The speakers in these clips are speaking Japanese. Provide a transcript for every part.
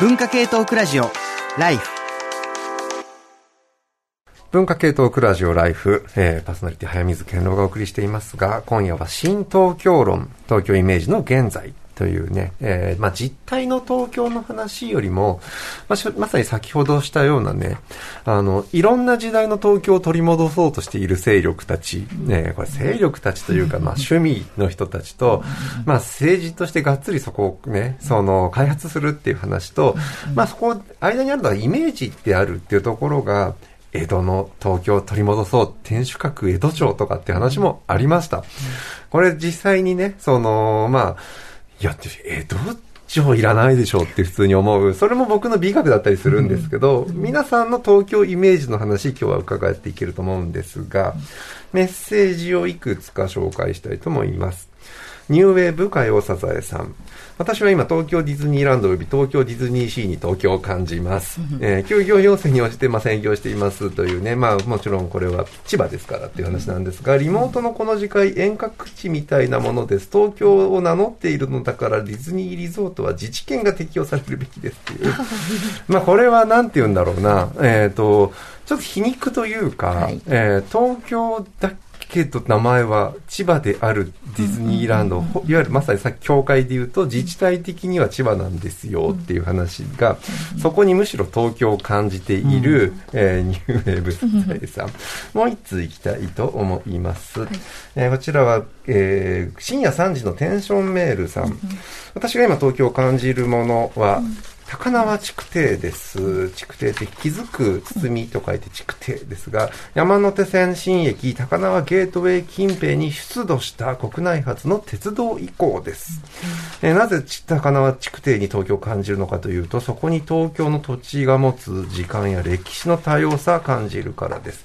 文化系トークラジオライフ。文化系トークラジオライフ、えー、パーソナリティ早水健郎がお送りしていますが、今夜は新東京論、東京イメージの現在。というね、えー、まあ、実態の東京の話よりも、まあ、まさに先ほどしたようなね、あの、いろんな時代の東京を取り戻そうとしている勢力たち、ね、これ勢力たちというか、まあ、趣味の人たちと、まあ、政治としてがっつりそこをね、その、開発するっていう話と、まあ、そこ、間にあるのはイメージってあるっていうところが、江戸の東京を取り戻そう、天守閣江戸城とかって話もありました。これ実際にね、その、まあ、いや、江戸城いらないでしょうって普通に思う。それも僕の美学だったりするんですけど、皆さんの東京イメージの話、今日は伺っていけると思うんですが、メッセージをいくつか紹介したいと思います。ニューウェーブ海尾サザエさん。私は今、東京ディズニーランド及び東京ディズニーシーに東京を感じます。えー、休業要請に応じて、まあ、専業していますというね、まあ、もちろんこれは千葉ですからっていう話なんですが、リモートのこの次回、遠隔地みたいなものです。東京を名乗っているのだから、ディズニーリゾートは自治権が適用されるべきですっていう。まあ、これはなんて言うんだろうな、えっ、ー、と、ちょっと皮肉というか、はい、えー、東京だけど名前は千葉であるディズニーランド、いわゆるまさにさっき教会で言うと自治体的には千葉なんですよっていう話が、そこにむしろ東京を感じている、えー、ニューウェーブさん。もう一通いきたいと思います。はい、えー、こちらは、えー、深夜3時のテンションメールさん。私が今東京を感じるものは、高輪築堤です。築堤って気づく包みと書いて築堤ですが、山手線新駅高輪ゲートウェイ近辺に出土した国内初の鉄道遺構です。えー、なぜ高輪築堤に東京を感じるのかというと、そこに東京の土地が持つ時間や歴史の多様さを感じるからです。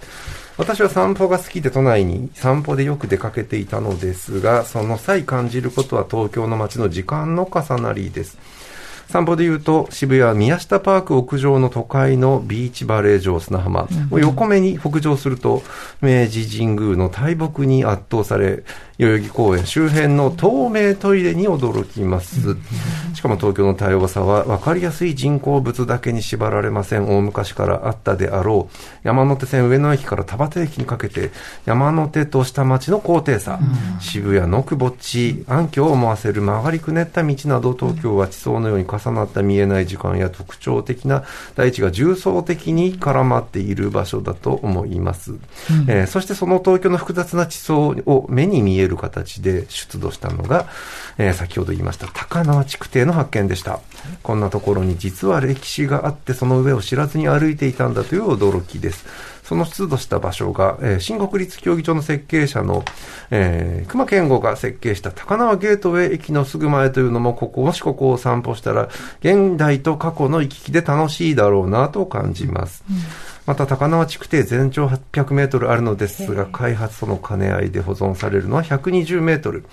私は散歩が好きで都内に散歩でよく出かけていたのですが、その際感じることは東京の街の時間の重なりです。散歩で言うと、渋谷宮下パーク屋上の都会のビーチバレー場砂浜。を横目に北上すると、明治神宮の大木に圧倒され、代々木公園周辺の透明トイレに驚きます。しかも東京の多様さは分かりやすい人工物だけに縛られません。大昔からあったであろう。山手線上野駅から田端駅にかけて、山手と下町の高低差、渋谷のくぼっち、暗渠を思わせる曲がりくねった道など、東京は地層のように重なった見えない時間や特徴的な大地が重層的に絡まっている場所だと思います。うん、えー、そしてその東京の複雑な地層を目に見えるる形で出土したのが、えー、先ほど言いました高輪築堤の発見でした。こんなところに実は歴史があって、その上を知らずに歩いていたんだという驚きです。その出土した場所が、えー、新国立競技場の設計者の、えー、熊健吾が設計した高輪ゲートウェイ駅のすぐ前というのも、ここ、もしここを散歩したら、現代と過去の行き来で楽しいだろうなと感じます。うんまた高輪築堤全長800メートルあるのですが、開発との兼ね合いで保存されるのは120メートル。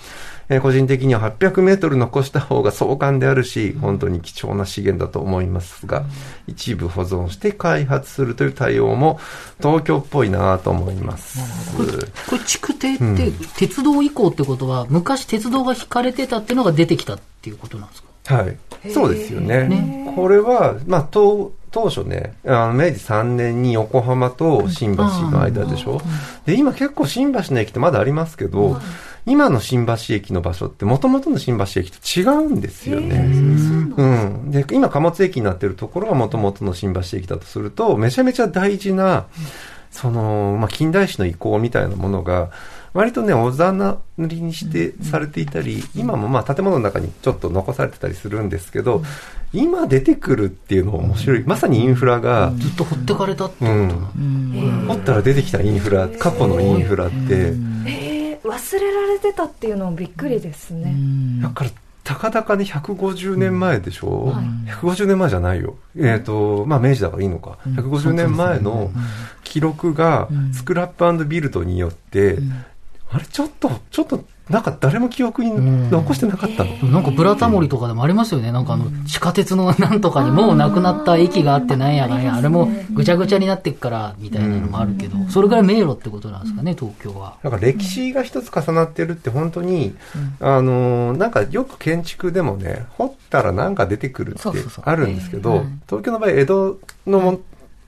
えー、個人的には800メートル残した方が壮観であるし、本当に貴重な資源だと思いますが、一部保存して開発するという対応も東京っぽいなと思います。これ、これ築堤って鉄道以降ってことは、うん、昔鉄道が引かれてたっていうのが出てきたっていうことなんですか？はい。そうですよね。ねこれは、まあ、東、当初ね、あの明治3年に横浜と新橋の間でしょ？で、今結構新橋の駅ってまだありますけど、今の新橋駅の場所ってもともとの新橋駅と違うんですよね。うん。で、今貨物駅になってるところがもともとの新橋駅だとすると、めちゃめちゃ大事な、その、まあ、近代史の遺構みたいなものが、割とね、おざなりにしてされていたり、今もまあ建物の中にちょっと残されてたりするんですけど、今出てくるっていうのは面白い。まさにインフラが。ずっと掘ってかれたってこと掘ったら出てきたインフラ、過去のインフラって。え忘れられてたっていうのもびっくりですね。だからたかだかに150年前でしょ、うん。はい、150年前じゃないよ。えっ、ー、と、まあ明治だからいいのか。150年前の記録がスクラップビルドによって、あれちょっと、ちょっとなんか誰も記憶に残してなかったの。うん、なんかブラタモリとかでもありますよね。なんかあの、地下鉄の なんとかにもうなくなった駅があってなんやがね、あれもぐちゃぐちゃになっていくから、みたいなのもあるけど、それぐらい迷路ってことなんですかね、東京は。なんか歴史が一つ重なってるって本当に、あの、なんかよく建築でもね、掘ったらなんか出てくるってあるんですけど、東京の場合、江戸の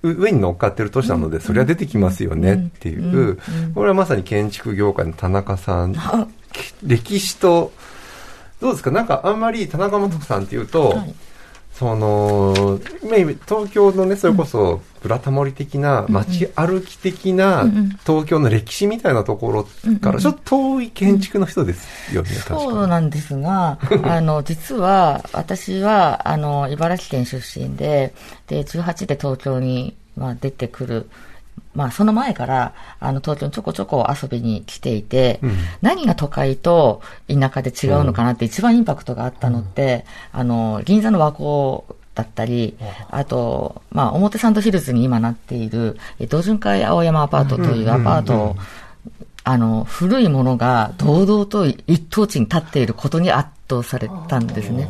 上に乗っかってる都市なので、それは出てきますよねっていう、これはまさに建築業界の田中さん、歴史と、どうですか？なんかあんまり田中元さんっていうと、その、東京のね、それこそ、ブラタモリ的な、街歩き的な、東京の歴史みたいなところから、ちょっと遠い建築の人ですよね、そうなんですが、あの、実は、私は、あの、茨城県出身で、で、18で東京に、まあ、出てくる。まあ、その前から、あの、東京にちょこちょこ遊びに来ていて、うん、何が都会と田舎で違うのかなって一番インパクトがあったのって、うん、あの、銀座の和光だったり、あと、まあ、表参道ヒルズに今なっている、同潤会青山アパートというアパートあの、古いものが堂々と一等地に立っていることに圧倒されたんですね。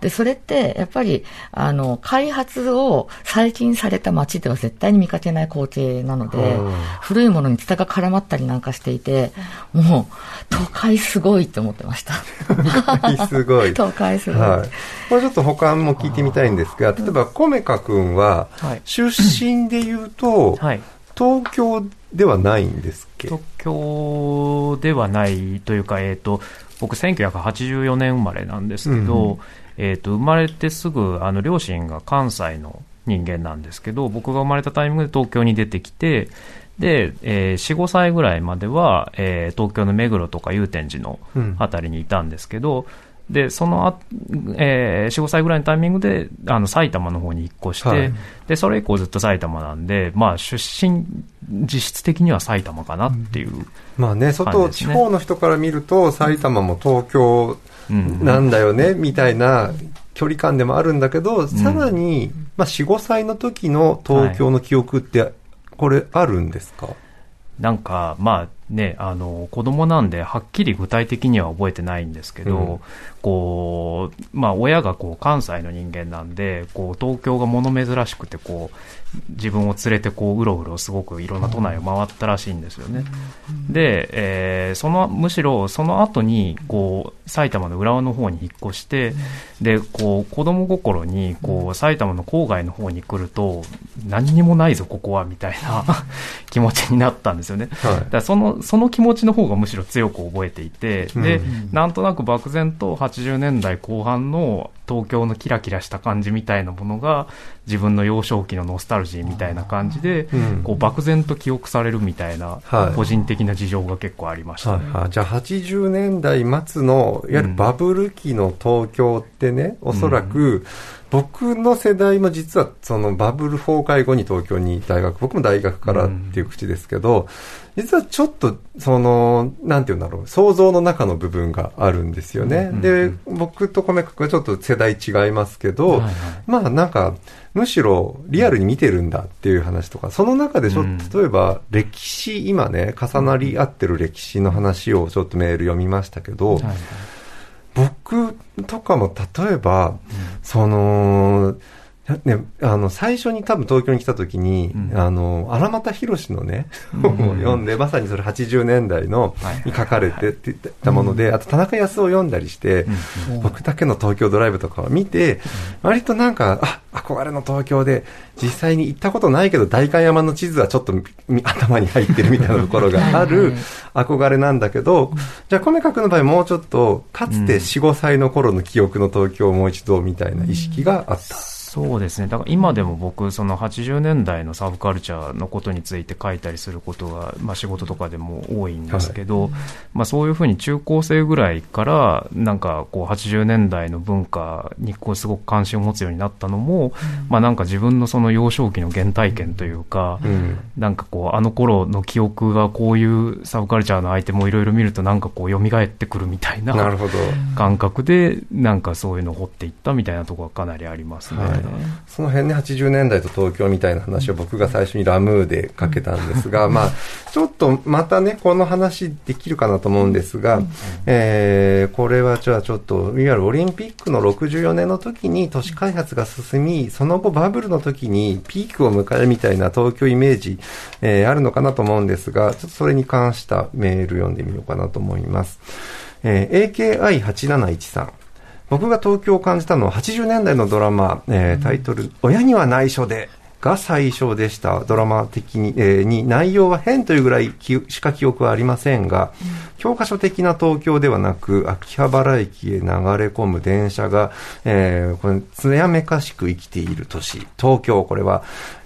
で、それって、やっぱり、あの、開発を最近された街では絶対に見かけない光景なので、古いものにツタが絡まったりなんかしていて、もう、都会すごいって思ってました。都会すごい。都会すごい。はい。これちょっと他も聞いてみたいんですが、例えば、コメカ君は、出身で言うと、はい、東京ではないんですっけ？東京ではないというか、えーと、僕、1984年生まれなんですけど、うん、えーと、生まれてすぐあの両親が関西の人間なんですけど僕が生まれたタイミングで東京に出てきてで、えー、4、5歳ぐらいまでは、えー、東京の目黒とか祐天寺の辺りにいたんですけど、うんで、そのあ、えー、4、5歳ぐらいのタイミングで、あの、埼玉の方に引っ越して、はい、で、それ以降ずっと埼玉なんで、まあ、出身、実質的には埼玉かなっていう、ねまあね、外、地方の人から見ると、埼玉も東京なんだよね、うん、みたいな距離感でもあるんだけど、さらに、まあ、4、5歳の時の東京の記憶って、これあるんですか、はいなんか、まあね、あの、子供なんで、はっきり具体的には覚えてないんですけど、うん、こう、まあ、親がこう、関西の人間なんで、こう、東京が物珍しくて、こう、自分を連れてこううろうろすごくいろんな都内を回ったらしいんですよね。で、えー、そのむしろその後にこう埼玉の浦和の方に引っ越して、でこう子供心にこう埼玉の郊外の方に来ると何にもないぞここはみたいな気持ちになったんですよね。はい、だそのその気持ちの方がむしろ強く覚えていて、で、なんとなく漠然と80年代後半の東京のキラキラした感じみたいなものが自分の幼少期のノスタルジーみたいな感じで、こう漠然と記憶されるみたいな、個人的な事情が結構ありました、ねはい。はい、じゃあ80年代末のいわゆるバブル期の東京ってね、おそらく、僕の世代も実はそのバブル崩壊後に東京に大学、僕も大学からっていう口ですけど、実はちょっと、その、なんていうんだろう、想像の中の部分があるんですよね。で、僕と米くはちょっと世代違いますけど、はいはい、まあなんか、むしろリアルに見てるんだっていう話とか、その中でちょっと、例えば歴史、今ね、重なり合ってる歴史の話をちょっとメール読みましたけど、はいはい僕とかも例えば、うん、その、ね、あの、最初に多分東京に来た時に、うん、あの、荒俣博のね、本 を読んで、まさにそれ80年代の、に書かれてって言ったもので、あと田中康夫を読んだりして、うん、僕だけの東京ドライブとかを見て、割となんか、あ、憧れの東京で、実際に行ったことないけど、代官山の地図はちょっと 頭に入ってるみたいなところが ある憧れなんだけど、じゃあ、米角の場合もうちょっと、かつて4、5歳の頃の記憶の東京をもう一度みたいな意識があった。そうですね、だから今でも僕、その80年代のサブカルチャーのことについて書いたりすることが、まあ、仕事とかでも多いんですけど、はい、まあ、そういうふうに中高生ぐらいから、なんかこう80年代の文化にこうすごく関心を持つようになったのも、うん、まあ、なんか自分のその幼少期の原体験というか、うん、なんかこう、あの頃の記憶がこういうサブカルチャーのアイテムをいろいろ見ると、なんかこう、蘇ってくるみたいな感覚で、なんかそういうのを掘っていったみたいなところがかなりありますね。はいその辺ね、80年代と東京みたいな話を僕が最初にラムーでかけたんですが、まあ、ちょっとまたね、この話できるかなと思うんですが、えー、これはじゃあちょっと、いわゆるオリンピックの64年の時に都市開発が進み、その後バブルの時にピークを迎えるみたいな東京イメージ、えー、あるのかなと思うんですが、ちょっとそれに関したメール読んでみようかなと思います。えー、AKI8713。僕が東京を感じたのは80年代のドラマ、えー、タイトル、親には内緒で、が最初でした。ドラマ的に、えー、に内容は変というぐらいしか記憶はありませんが、うん、教科書的な東京ではなく、秋葉原駅へ流れ込む電車が、えー、これ、艶めかしく生きている都市。東京、これは、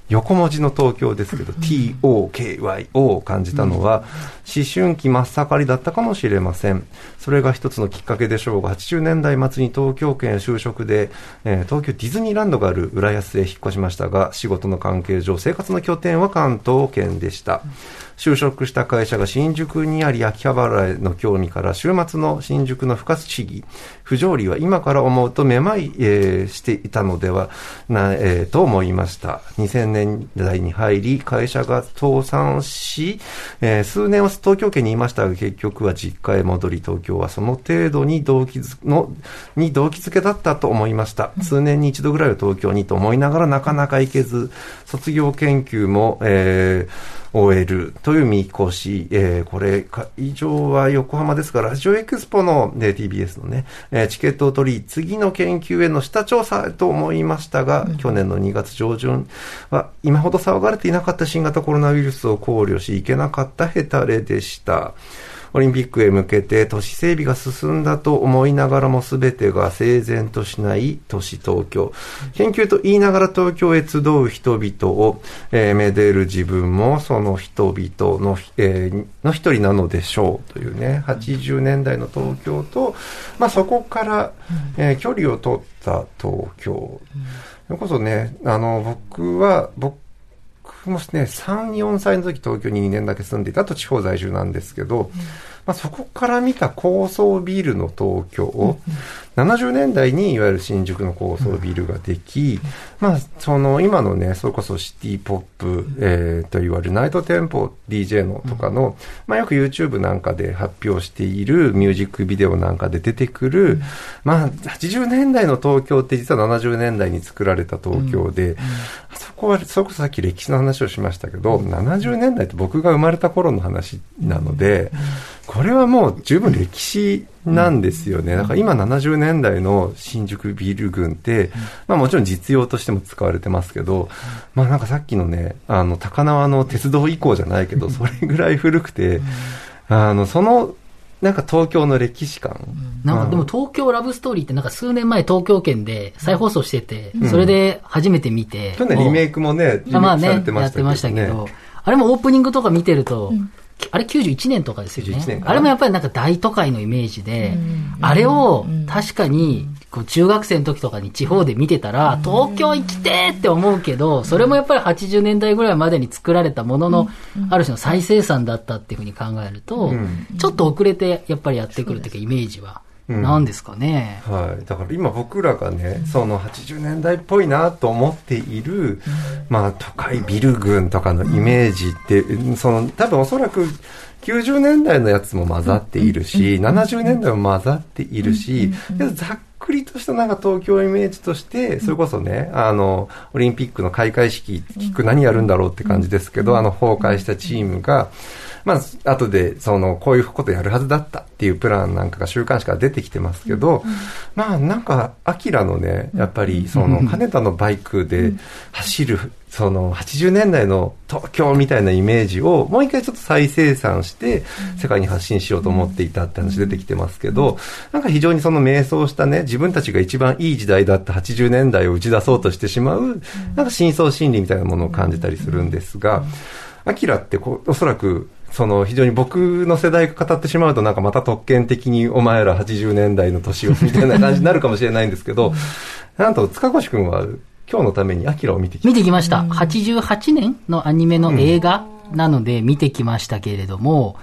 横文字の東京ですけど、TOKYO を感じたのは、思春期真っ盛りだったかもしれません。それが一つのきっかけでしょうが、80年代末に東京圏就職で、えー、東京ディズニーランドがある浦安へ引っ越しましたが、仕事の関係上、生活の拠点は関東圏でした。就職した会社が新宿にあり、秋葉原への興味から、週末の新宿の不活市議、不条理は今から思うとめまい、えー、していたのではな、えー、と思いました。2000年代に入り、会社が倒産し、えー、数年は東京圏にいましたが、結局は実家へ戻り、東京はその程度に動機づのに動機づけだったと思いました。数年に一度ぐらいは東京にと思いながらなかなか行けず、卒業研究も、えー終えるという見越し、えー、これ、会場は横浜ですから、ラジオエクスポの、ね、TBS のね、えー、チケットを取り、次の研究への下調査と思いましたが、うん、去年の2月上旬は、今ほど騒がれていなかった新型コロナウイルスを考慮し、いけなかったヘタレでした。オリンピックへ向けて都市整備が進んだと思いながらも全てが整然としない都市東京。研究と言いながら東京へ集う人々を、えー、めでる自分もその人々の,、えー、の一人なのでしょうというね、80年代の東京と、まあ、そこから、えー、距離を取った東京。それこそね、あの、僕は、僕僕もね、3、4歳の時東京に2年だけ住んでいたと地方在住なんですけど、うん。まあ、そこから見た高層ビルの東京、を、70年代にいわゆる新宿の高層ビルができ、まあ、その今のね、それこそシティポップ、えー、といわれるナイトテンポ DJ のとかの、まあ、よく YouTube なんかで発表しているミュージックビデオなんかで出てくる、まあ、80年代の東京って実は70年代に作られた東京で、そこは、それこそさっき歴史の話をしましたけど、70年代って僕が生まれた頃の話なので、これはもう十分歴史なんですよね。だから今70年代の新宿ビル群って、まあもちろん実用としても使われてますけど、まあなんかさっきのね、あの、高輪の鉄道以降じゃないけど、それぐらい古くて、あの、その、なんか東京の歴史観。なんかでも東京ラブストーリーってなんか数年前東京圏で再放送してて、それで初めて見て。去年リメイクもね、まあね、やってましたけど、あれもオープニングとか見てると、あれ91年とかですよね。あれもやっぱりなんか大都会のイメージで、あれを確かにこう中学生の時とかに地方で見てたら、東京行きてって思うけど、それもやっぱり80年代ぐらいまでに作られたものの、ある種の再生産だったっていうふうに考えると、ちょっと遅れてやっぱりやってくるっていうかイメージは。なんですかね、うん、はい。だから今僕らがね、その80年代っぽいなと思っている、まあ都会ビル群とかのイメージって、その多分おそらく90年代のやつも混ざっているし、70年代も混ざっているし、ざっくりとしたなんか東京イメージとして、それこそね、あの、オリンピックの開会式聞く何やるんだろうって感じですけど、あの崩壊したチームが、まあ、後で、その、こういうことやるはずだったっていうプランなんかが週刊誌から出てきてますけど、まあ、なんか、アキラのね、やっぱり、その、金田のバイクで走る、その、80年代の東京みたいなイメージを、もう一回ちょっと再生産して、世界に発信しようと思っていたって話出てきてますけど、なんか非常にその迷走したね、自分たちが一番いい時代だった80年代を打ち出そうとしてしまう、なんか深層心理みたいなものを感じたりするんですが、アキラってこう、おそらくその非常に僕の世代が語ってしまうとなんかまた特権的にお前ら80年代の年をみたいな感じになるかもしれないんですけど、なんと塚越君は今日のためにアキラを見てきました。見てきました。88年のアニメの映画なので見てきましたけれども、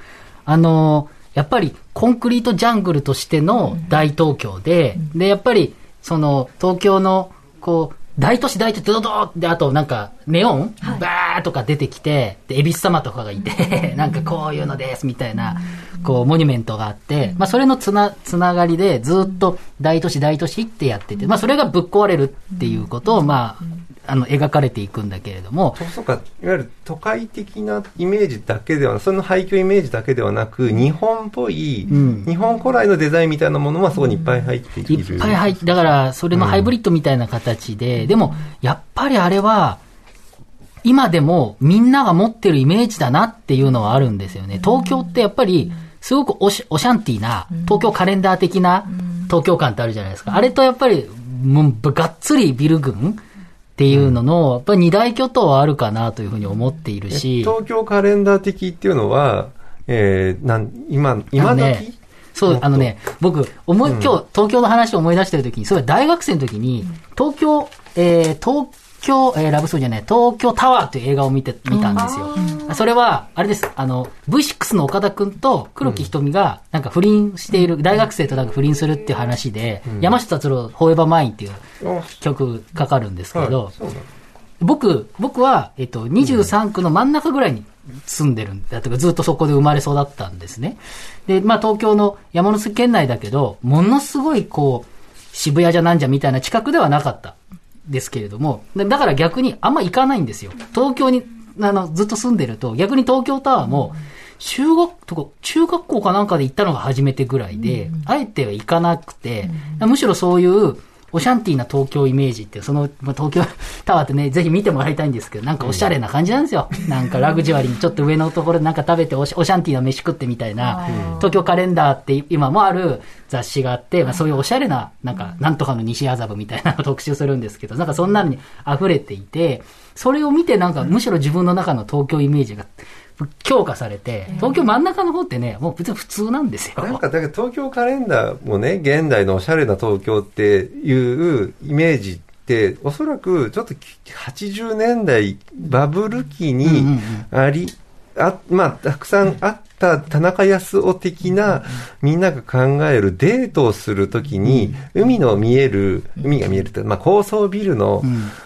うん、あの、やっぱりコンクリートジャングルとしての大東京で、で、やっぱりその東京のこう、大都市大都市ドドドってあとなんかネオン、はい、バーとか出てきてで恵比寿様とかがいてなんかこういうのですみたいなこうモニュメントがあって、まあ、それのつなつながりでずっと大都市大都市ってやってて、まあ、それがぶっ壊れるっていうことをまああの描かれていくんだけれども。そうか。いわゆる都会的なイメージだけではその廃墟イメージだけではなく日本っぽい、うん、日本古来のデザインみたいなものはそこにいっぱい入っている、いっぱい入ってだからそれのハイブリッドみたいな形で、うん、でもやっぱりあれは今でもみんなが持ってるイメージだなっていうのはあるんですよね。東京ってやっぱりすごくオシャンティーな東京カレンダー的な東京感ってあるじゃないですか。あれとやっぱりもうがっつりビル群っていうのの、やっぱり二大巨頭はあるかなというふうに思っているし。東京カレンダー的っていうのは、えー、なん、今、今時、ね、そう、あのね、僕、思い、今日、東京の話を思い出してるときに、それ大学生の時に、東京、えー、東京、えー、ラブソーじゃない、東京タワーという映画を見て、見たんですよ。それは、あれです、あの、V6 の岡田くんと黒木瞳が、なんか不倫している、大学生となんか不倫するっていう話で、うん、山下達郎、フォーエバーマインっていう曲かかるんですけど、僕、僕は、えっと、23区の真ん中ぐらいに住んでるんだとか、ずっとそこで生まれ育ったんですね。で、まあ東京の山梨県内だけど、ものすごいこう、渋谷じゃなんじゃみたいな近くではなかった。ですけれども、だから逆にあんま行かないんですよ。東京に、あの、ずっと住んでると、逆に東京タワーも、中学とか、中学校かなんかで行ったのが初めてぐらいで、あえては行かなくて、むしろそういう、オシャンティーな東京イメージって、その、まあ、東京 タワーってね、ぜひ見てもらいたいんですけど、なんかおしゃれな感じなんですよ。なんかラグジュアリーにちょっと上のところでなんか食べてオシャンティーな飯食ってみたいな、東京カレンダーって今もある雑誌があって、まあ、そういうおしゃれな、なんか、なんとかの西麻布みたいなのを特集するんですけど、なんかそんなのに溢れていて、それを見てなんかむしろ自分の中の東京イメージが、強化されて、東京真ん中の方ってね、もう別に普通なんですよ。なんか、だけど東京カレンダーもね、現代のおしゃれな東京っていうイメージって、おそらくちょっと80年代バブル期にあり、あまあ、たくさんあった田中康夫的なみんなが考えるデートをするときに、海の見える、海が見えるって、まあ、高層ビルの、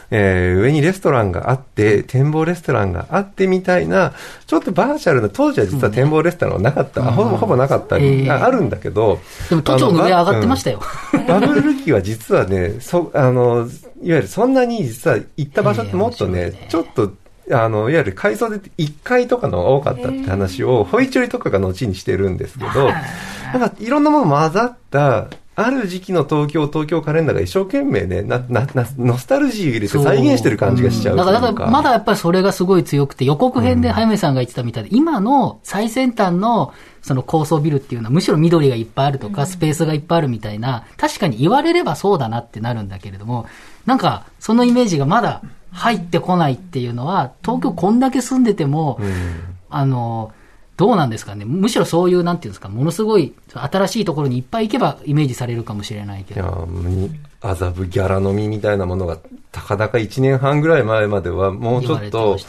えー、上にレストランがあって、展望レストランがあってみたいな、ちょっとバーチャルな、当時は実は展望レストランはなかった、ほぼほぼなかったり、あるんだけど、でも都庁の上上がってましたよ。バブル期は実はね、そあのいわゆるそんなに実は行った場所ってもっとね、ちょっとあの、いわゆる改装で1階とかのが多かったって話を、ホイチョリとかが後にしてるんですけど、なんかいろんなもの混ざった、ある時期の東京、東京カレンダーが一生懸命ね、な、な、な、ノスタルジーを入れて再現してる感じがしちゃうう、ん、だか。ら、だからまだやっぱりそれがすごい強くて、予告編で早見さんが言ってたみたいで、うん、今の最先端のその高層ビルっていうのはむしろ緑がいっぱいあるとか、スペースがいっぱいあるみたいな、確かに言われればそうだなってなるんだけれども、なんか、そのイメージがまだ入ってこないっていうのは、東京こんだけ住んでても、あの、どうなんですかね。むしろそういう、なんていうんですか、ものすごい新しいところにいっぱい行けばイメージされるかもしれないけど。いや、麻布ギャラ飲みみたいなものが、たかだか1年半ぐらい前までは、もうちょっと、ね、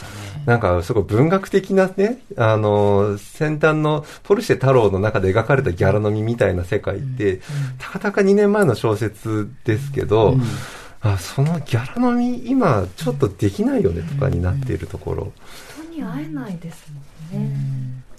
なんかすごい文学的なね、あの、先端のポルシェ太郎の中で描かれたギャラ飲みみたいな世界って、うん、たかだか2年前の小説ですけど、うん。あそのギャラ飲み今ちょっとできないよねとかになっているところ、人に会えないですもんね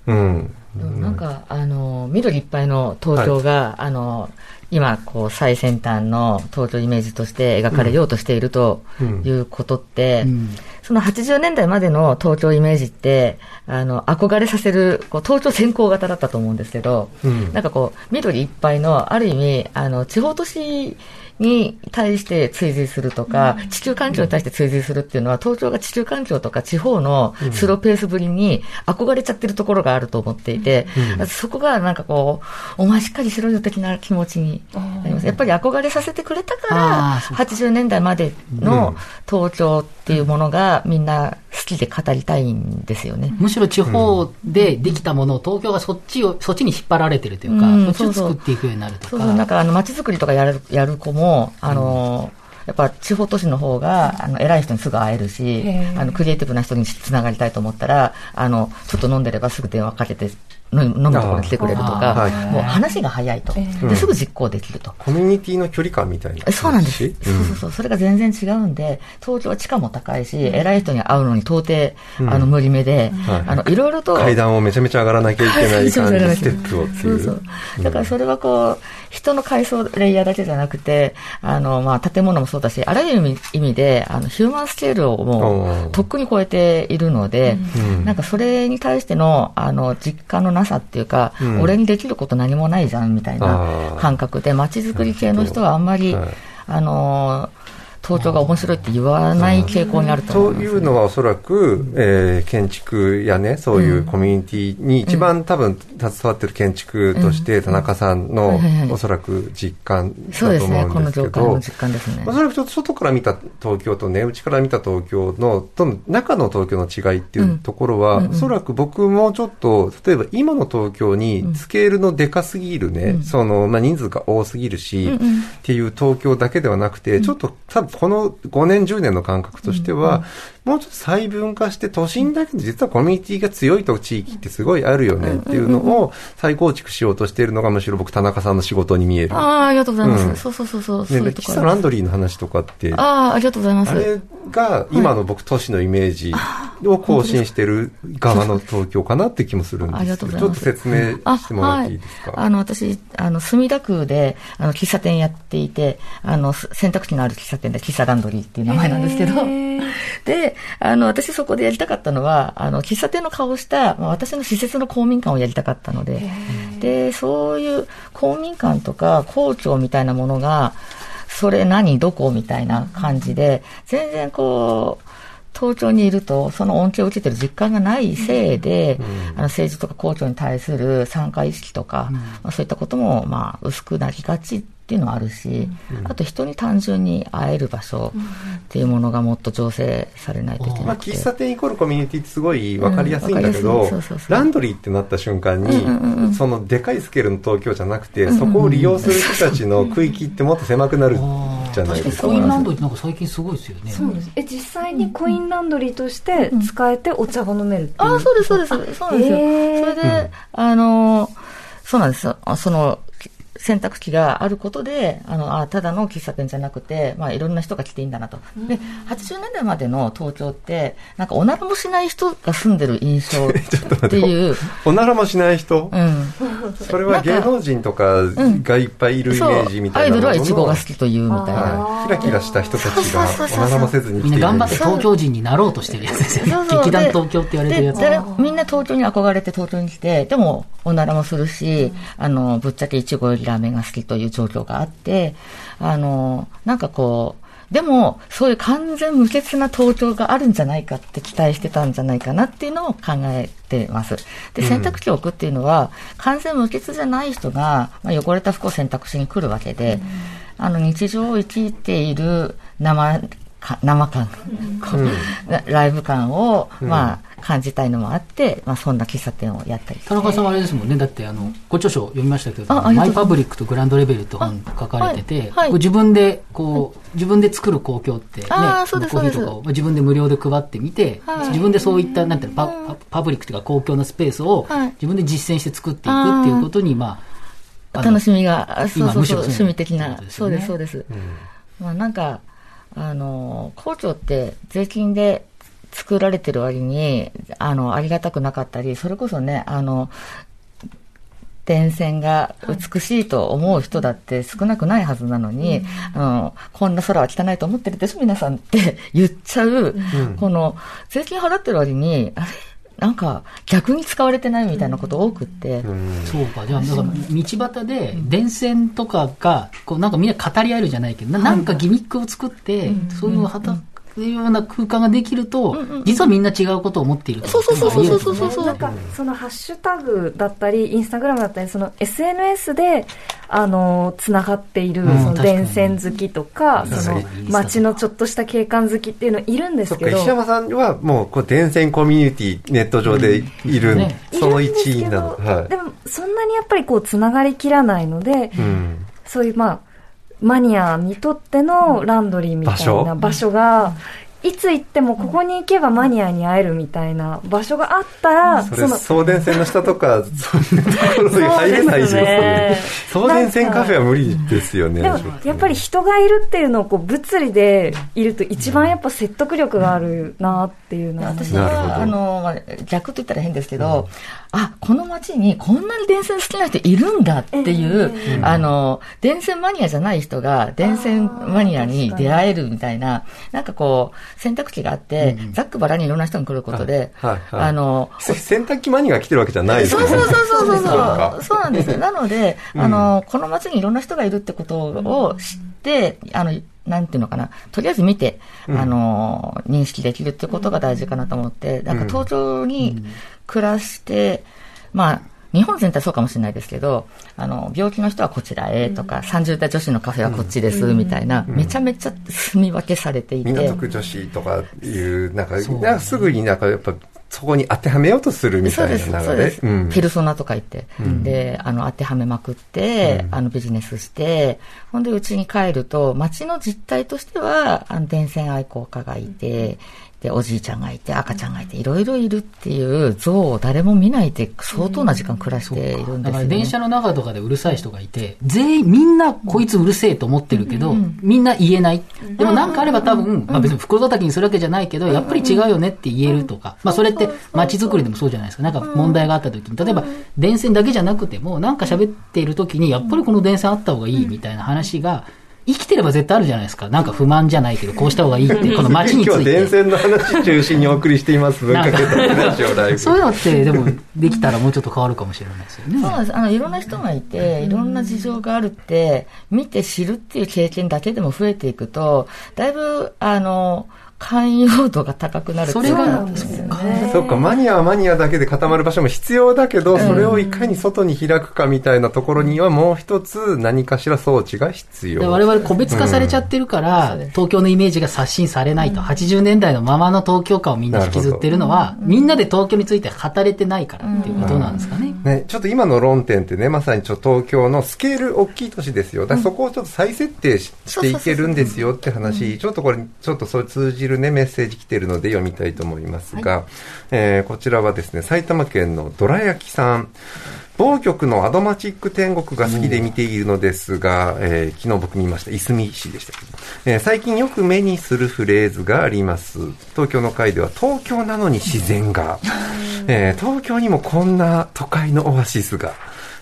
うん、うん、なんかあの緑いっぱいの東京が、はい、あの今こう最先端の東京イメージとして描かれようとしているということって、うん。うん、その80年代までの東京イメージってあの憧れさせるこう東京先行型だったと思うんですけど、なんかこう緑いっぱいのある意味あの地方都市に対して追随するとか、地球環境に対して追随するっていうのは、東京が地球環境とか地方のスローペースぶりに憧れちゃってるところがあると思っていて、そこがなんかこう、お前しっかりしろよ的な気持ちになります。やっぱり憧れさせてくれたから、80年代までの東京っていうものがみんな好きで語りたいんですよね。むしろ地方でできたものを東京がそっちを、そっちに引っ張られてるというか、うん、そっちを作っていくようになるとか。そうそう。なんかあの街づくりとかやるやる子も、あの、やっぱ地方都市の方が、あの、偉い人にすぐ会えるし、あの、クリエイティブな人につながりたいと思ったら、あの、ちょっと飲んでればすぐ電話かけて飲むところに来てくれるとか、もう話が早いと、ですぐ実行できると。コミュニティの距離感みたいな。そうなんです。そうそうそう。それが全然違うんで、東京は地価も高いし、偉い人に会うのに到底、あの、無理目で、あの、いろいろと。階段をめちゃめちゃ上がらなきゃいけない感じ、ステップをってい う。そうそう。だからそれはこう、人の階層レイヤーだけじゃなくて、あの、まあ、建物もそうだし、あらゆる意味で、あの、ヒューマンスケールをもう、とっくに超えているので、なんかそれに対しての、あの、実感のなさっていうか、うん、俺にできること何もないじゃんみたいな感覚で、街づくり系の人はあんまり、あの東京が面白いって言わない傾向にあると思います、ね、そういうのはおそらく、えー、建築やね、そういうコミュニティに一番多分携わってる建築として、田中さんのおそらく実感だと思うんですけど、そうですね、ね。おそらくちょっと外から見た東京とね、内から見た東京の、と中の東京の違いっていうところは、おそらく僕もちょっと、例えば今の東京にスケールのでかすぎるね、その、まあ、人数が多すぎるし、っていう東京だけではなくて、ちょっと多分この5年、10年の感覚としては、もうちょっと細分化して、都心だけど実はコミュニティが強いと地域ってすごいあるよねっていうのを再構築しようとしているのが、むしろ僕、田中さんの仕事に見える。ああ、ありがとうございます。うん、そうそうそうそう。ね、そう喫茶ランドリーの話とかって。ああ、ありがとうございます。あれが今の僕、都市のイメージを更新してる側の東京かなって気もするんですけど、ちょっと説明してもらっていいですか？あ,、の、私、あの、墨田区で、あの、喫茶店やっていて、あの、選択肢のある喫茶店で、喫茶ランドリーっていう名前なんですけど、で、あの、私そこでやりたかったのは、あの、喫茶店の顔した、まあ、私の施設の公民館をやりたかったので、で、そういう公民館とか校長みたいなものが、それ何どこみたいな感じで、全然こう、東京にいると、その恩恵を受けてる実感がないせいで、うん、あの政治とか校長に対する参加意識とか、うん、まあ、そういったことも、まあ、薄くなりがちっていうのはあるし、うん、あと人に単純に会える場所っていうものがもっと醸成されないといけない、まあ、喫茶店イコールコミュニティってすごい分かりやすいんだけど、ランドリーってなった瞬間に、うんうんうん、そのでかいスケールの東京じゃなくて、そこを利用する人たちの区域ってもっと狭くなる。じゃないですか。コインランドリーなんか最近すごいですよね。そうです。え、実際にコインランドリーとして使えてお茶が飲めるっていう。ああ、そうです、そうです。そうなんですよ。それで、あの、そうなんですよ。その、選択肢があることで、あの、あただの喫茶店じゃなくて、まあ、いろんな人が来ていいんだなと。で、80年代までの東京って、なんか、おならもしない人が住んでる印象っていう。おならもしない人？うん。それは芸能人とかがいっぱいいるイメージみたいな、アイドルはイチゴが好きというみたいな。キラキラした人たちが、おならもせずにみんな頑張って東京人になろうとしてるやつですよね。劇団東京って言われてるやつ。みんな東京に憧れて東京に来て、でも、おならもするし、あの、ぶっちゃけいちごよりラーメンが好きという状況があって、あの、なんかこう、でも、そういう完全無欠な東京があるんじゃないかって期待してたんじゃないかなっていうのを考えてます。で、選択肢を置くっていうのは、うん、完全無欠じゃない人が、まあ、汚れた服を選択しに来るわけで、うん、あの、日常を生きている生生感、うん、ライブ感を、まあ、感じたいのもあって、まあ、そんな喫茶店をやったり田中さんはあれですもんね。だってあのご著書読みましたけど「マイパブリックとグランドレベル」って本書かれてて、はいはい、自分でこう、自分で作る公共ってねコーヒーとかを自分で無料で配ってみて、はい、自分でそういったなんていうのパパブリックというか公共のスペースを自分で実践して作っていくっていうことにまあ楽しみがそうそうそう趣味的な、そうですそうです、うん、まあなんかあの、校長って税金で作られてる割に、あの、ありがたくなかったり、それこそね、あの、電線が美しいと思う人だって少なくないはずなのに、うん、あのこんな空は汚いと思ってるでしょ、皆さんって 言っちゃう、うん、この税金払ってる割に、あれ？なんか逆に使われてないみたいなこと多くって、うん、そうか。じゃあなんか道端で電線とかがこうなんかみんな語り合えるじゃないけどなんかギミックを作って、そういう畑いうような空間ができると、うんうん、実はみんな違うことを思っているそうそうそうそうそうそうそう。なんかそのハッシュタグだったりインスタグラムだったりその SNS であのつながっている、その電線好きとか、その街のちょっとした景観好きっていうのいるんですけど。石山さんはもうこう電線コミュニティネット上でいる、うんね、その一位なの、はい、でもそんなにやっぱりこうつながりきらないので、うん、そういうまあマニアにとってのランドリーみたいな場所？がいつ行ってもここに行けばマニアに会えるみたいな場所があったら、それ送電線の下とか そんなところに入れないですよね。送電線カフェは無理ですよね。でもやっぱり人がいるっていうのをこう物理でいると一番やっぱ説得力があるなっていうのは、私はあの、まあ、逆と言ったら変ですけど、うん、あこの街にこんなに電線好きな人いるんだっていう、えー、あの電線マニアじゃない人が電線マニアに出会えるみたいななんかこう選択肢があって、うん、ざっくばらにいろんな人が来ることで、はいはい。あの、洗濯機マニアが来てるわけじゃないですね。そうそうそうそうそう。そう。なんですよ。なので、あの、この街にいろんな人がいるってことを知って、あの、なんていうのかな、とりあえず見て、あの、認識できるってことが大事かなと思って、なんか東京に暮らして、まあ、日本全体そうかもしれないですけど、あの、病気の人はこちらへとか、うん、30代女子のカフェはこっちです、みたいな、めちゃめちゃ住み分けされていて。港区女子とかいう、なんか、かすぐになんかやっぱ、そこに当てはめようとするみたいな流れ。うん、ペルソナとか言って、うん、で、あの、当てはめまくって、うん、あの、ビジネスして、ほんで、うちに帰ると、街の実態としては、あの、電線愛好家がいて、で、おじいちゃんがいて、赤ちゃんがいて、いろいろいるっていう像を誰も見ないで相当な時間暮らしているんですよ、ね、電車の中とかでうるさい人がいて、全員みんなこいつうるせえと思ってるけど、うん、みんな言えない。でもなんかあれば多分、まあ別に袋叩きにするわけじゃないけど、やっぱり違うよねって言えるとか、まあそれって街づくりでもそうじゃないですか。なんか問題があった時に、例えば電線だけじゃなくても、なんか喋っている時に、やっぱりこの電線あった方がいいみたいな話が、生きてれば絶対あるじゃないですか。なんか不満じゃないけど、こうした方がいいって、この街について。今日電線の話中心にお送りしています、文化系ラジオライブ。そういうのって、でも、できたらもうちょっと変わるかもしれないですよね。そうなんです。あの、いろんな人がいて、いろんな事情があるって、見て知るっていう経験だけでも増えていくと、だいぶ、あの、寛容度が高くなるそれが、そうか、マニアはマニアだけで固まる場所も必要だけど、それをいかに外に開くかみたいなところにはもう一つ何かしら装置が必要。我々個別化されちゃってるから、うん、東京のイメージが刷新されないと、うん、80年代のままの東京感をみんな引きずってるのは、みんなで東京について語れてないからっていうことなんですかね。ね、ちょっと今の論点ってね、まさにちょ東京のスケール大きい都市ですよ。だそこをちょっと再設定していけるんですよって話、ちょっとこれ、ちょっとそれ通じるね、メッセージ来てるので読みたいと思いますが、はい、えー、こちらはですね、埼玉県のどら焼きさん。某局のアドマチック天国が好きで見ているのですが、えー、昨日僕見ました、いすみ市でしたけど、えー、最近よく目にするフレーズがあります。東京の会では東京なのに自然が、えー、東京にもこんな都会のオアシスが、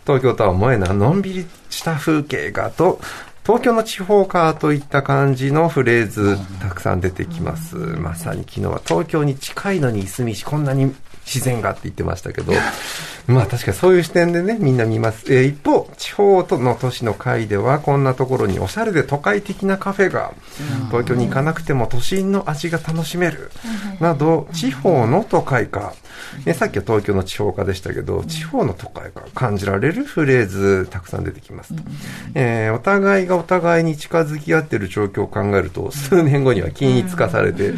東京とは思えないのんびりした風景がと、東京の地方かといった感じのフレーズたくさん出てきます。まさに昨日は東京に近いのにいすみし、こんなに自然がって言ってましたけど、まあ確かにそういう視点でね、みんな見ます。えー、一方、地方との都市の会では、こんなところにおしゃれで都会的なカフェが、東京に行かなくても都心の味が楽しめる、など、地方の都会化、えさっきは東京の地方化でしたけど、地方の都会化感じられるフレーズ、たくさん出てきます。と。えー、お互いがお互いに近づき合ってる状況を考えると、数年後には均一化されて、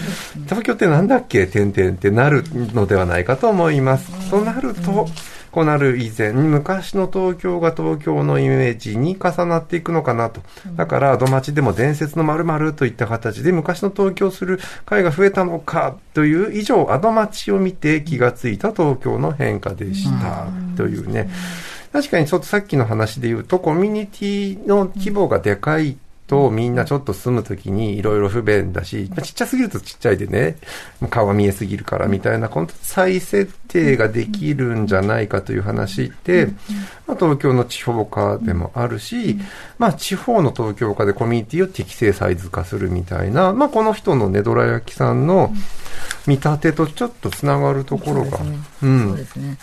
東京ってなんだっけ？点々ってなるのではないかと思います。となると、こうなる以前、昔の東京が東京のイメージに重なっていくのかなと。だから、土町でも伝説の〇〇といった形で昔の東京する会が増えたのかという以上、アド町を見て気がついた東京の変化でした。というね。確かにちょっとさっきの話で言うと、コミュニティの規模がでかいとみんなちょっと住むときにいろいろ不便だし、まあ、ちっちゃすぎるとちっちゃいでね、顔が見えすぎるからみたいな、この再設定ができるんじゃないかという話って、まあ、東京の地方化でもあるし、まあ、地方の東京化でコミュニティを適正サイズ化するみたいな、まあ、この人のね、どら焼きさんの見立てとちょっとつながるところが。そうですね。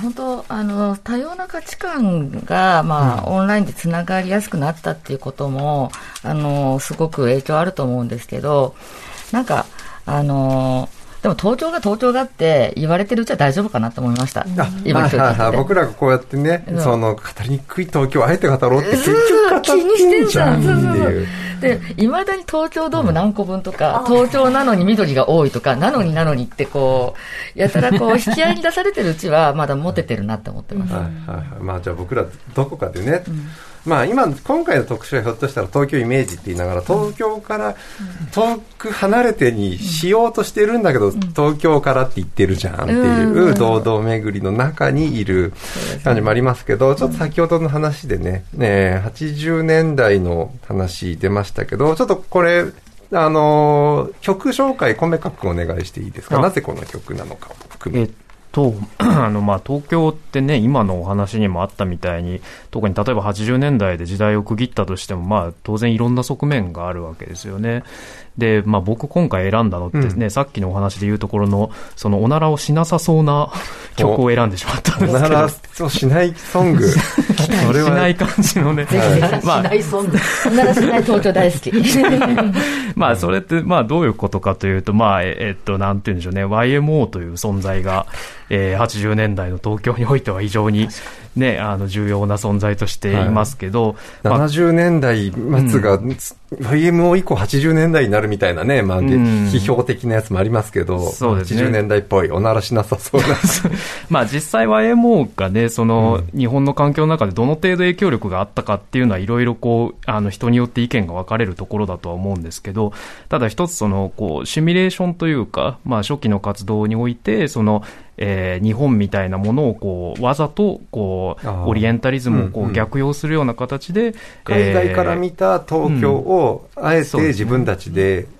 本当あの多様な価値観が、まあ、うん、オンラインでつながりやすくなったっていうこともあのすごく影響あると思うんですけどなんかあのでも東京が東京がって言われてるうちは大丈夫かなと思いました。今僕らがこうやってね、その語りにくい東京をあえて語ろうって結局語ってんじゃんっていう。で、いまだに東京ドーム何個分とか、東京なのに緑が多いとか、なのになのにってこう、やたらこう、引き合いに出されてるうちは、まだモテてるなって思ってます。はいはいはい。まあじゃあ僕らどこかでね、まあ今、今回の特集はひょっとしたら東京イメージって言いながら、東京から遠く離れてにしようとしてるんだけど、東京からって言ってるじゃんっていう堂々巡りの中にいる感じもありますけど、ちょっと先ほどの話でね、ね80年代の話出ましたけど、ちょっとこれ、あのー、曲紹介、コメカ君お願いしていいですか？なぜこの曲なのかを含め。と、あの、まあ、東京ってね、今のお話にもあったみたいに、特に例えば80年代で時代を区切ったとしても、まあ、当然いろんな側面があるわけですよね。で、まあ、僕今回選んだのってね、うん、さっきのお話で言うところの、そのおならをしなさそうな 曲を選んでしまったんですけど。おならをしないソング。それは。しない感じのね。まあ、しないソング。おならしない東京大好き。まあ、それって、まあ、どういうことかというと、まあ、えっと、なんて言うんでしょうね、YMO という存在が、えー、80年代の東京においては非常に、ね、あの重要な存在としていますけど、はい。まあ、70年代末が、うん、VMO 以降80年代になるみたいなね、まあ、批評的なやつもありますけど、そうですね、80年代っぽい、おならしなさそうな。まあ実際 YMO がね、その、日本の環境の中でどの程度影響力があったかっていうのは、いろいろこう、あの人によって意見が分かれるところだとは思うんですけど、ただ一つその、こう、シミュレーションというか、まあ初期の活動において、その、えー、日本みたいなものをこうわざとこうオリエンタリズムをこう逆用するような形で、うんうん、海外から見た東京をあえて自分たちであ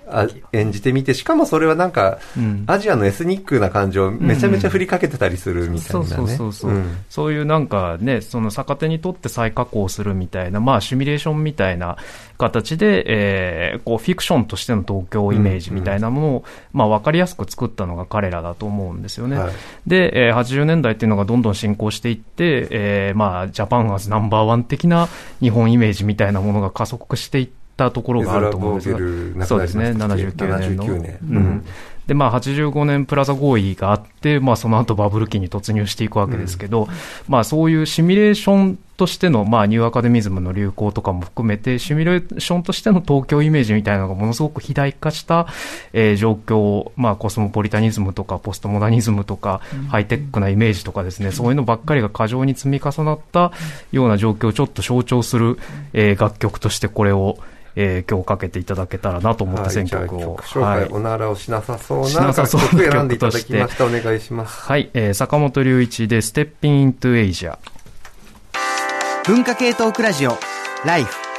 演じてみて、しかもそれはなんか、うん、アジアのエスニックな感じをめちゃめちゃ振りかけてたりするみたいなね。そうそうそうそう。いうなんかね、その逆手にとって再加工するみたいな、まあシミュレーションみたいな形で、えー、こうフィクションとしての東京イメージみたいなものを、うんうん、まあわかりやすく作ったのが彼らだと思うんですよね。はい、で、えー、80年代っていうのがどんどん進行していって、えー、まあジャパンアズナンバーワン的な日本イメージみたいなものが加速していって、たところがあると思うんですが、そうですね、79年の。年。うん、で、まあ、85年プラザ合意があって、まあ、その後バブル期に突入していくわけですけど、うん、まあ、そういうシミュレーションとしての、まあ、ニューアカデミズムの流行とかも含めて、シミュレーションとしての東京イメージみたいなのがものすごく肥大化した、えー、状況、まあ、コスモポリタニズムとか、ポストモダニズムとか、うん、ハイテックなイメージとかですね、うん、そういうのばっかりが過剰に積み重なったような状況をちょっと象徴する、えー、楽曲としてこれを、えー、今日かけていただけたらなと思って選曲を。はい、はい、おならをしなさそうな楽曲選んでいただきました。お願いします。はい、えー、坂本龍一でステッピンイントゥエイジア。文化系トークラジオ、ライフ。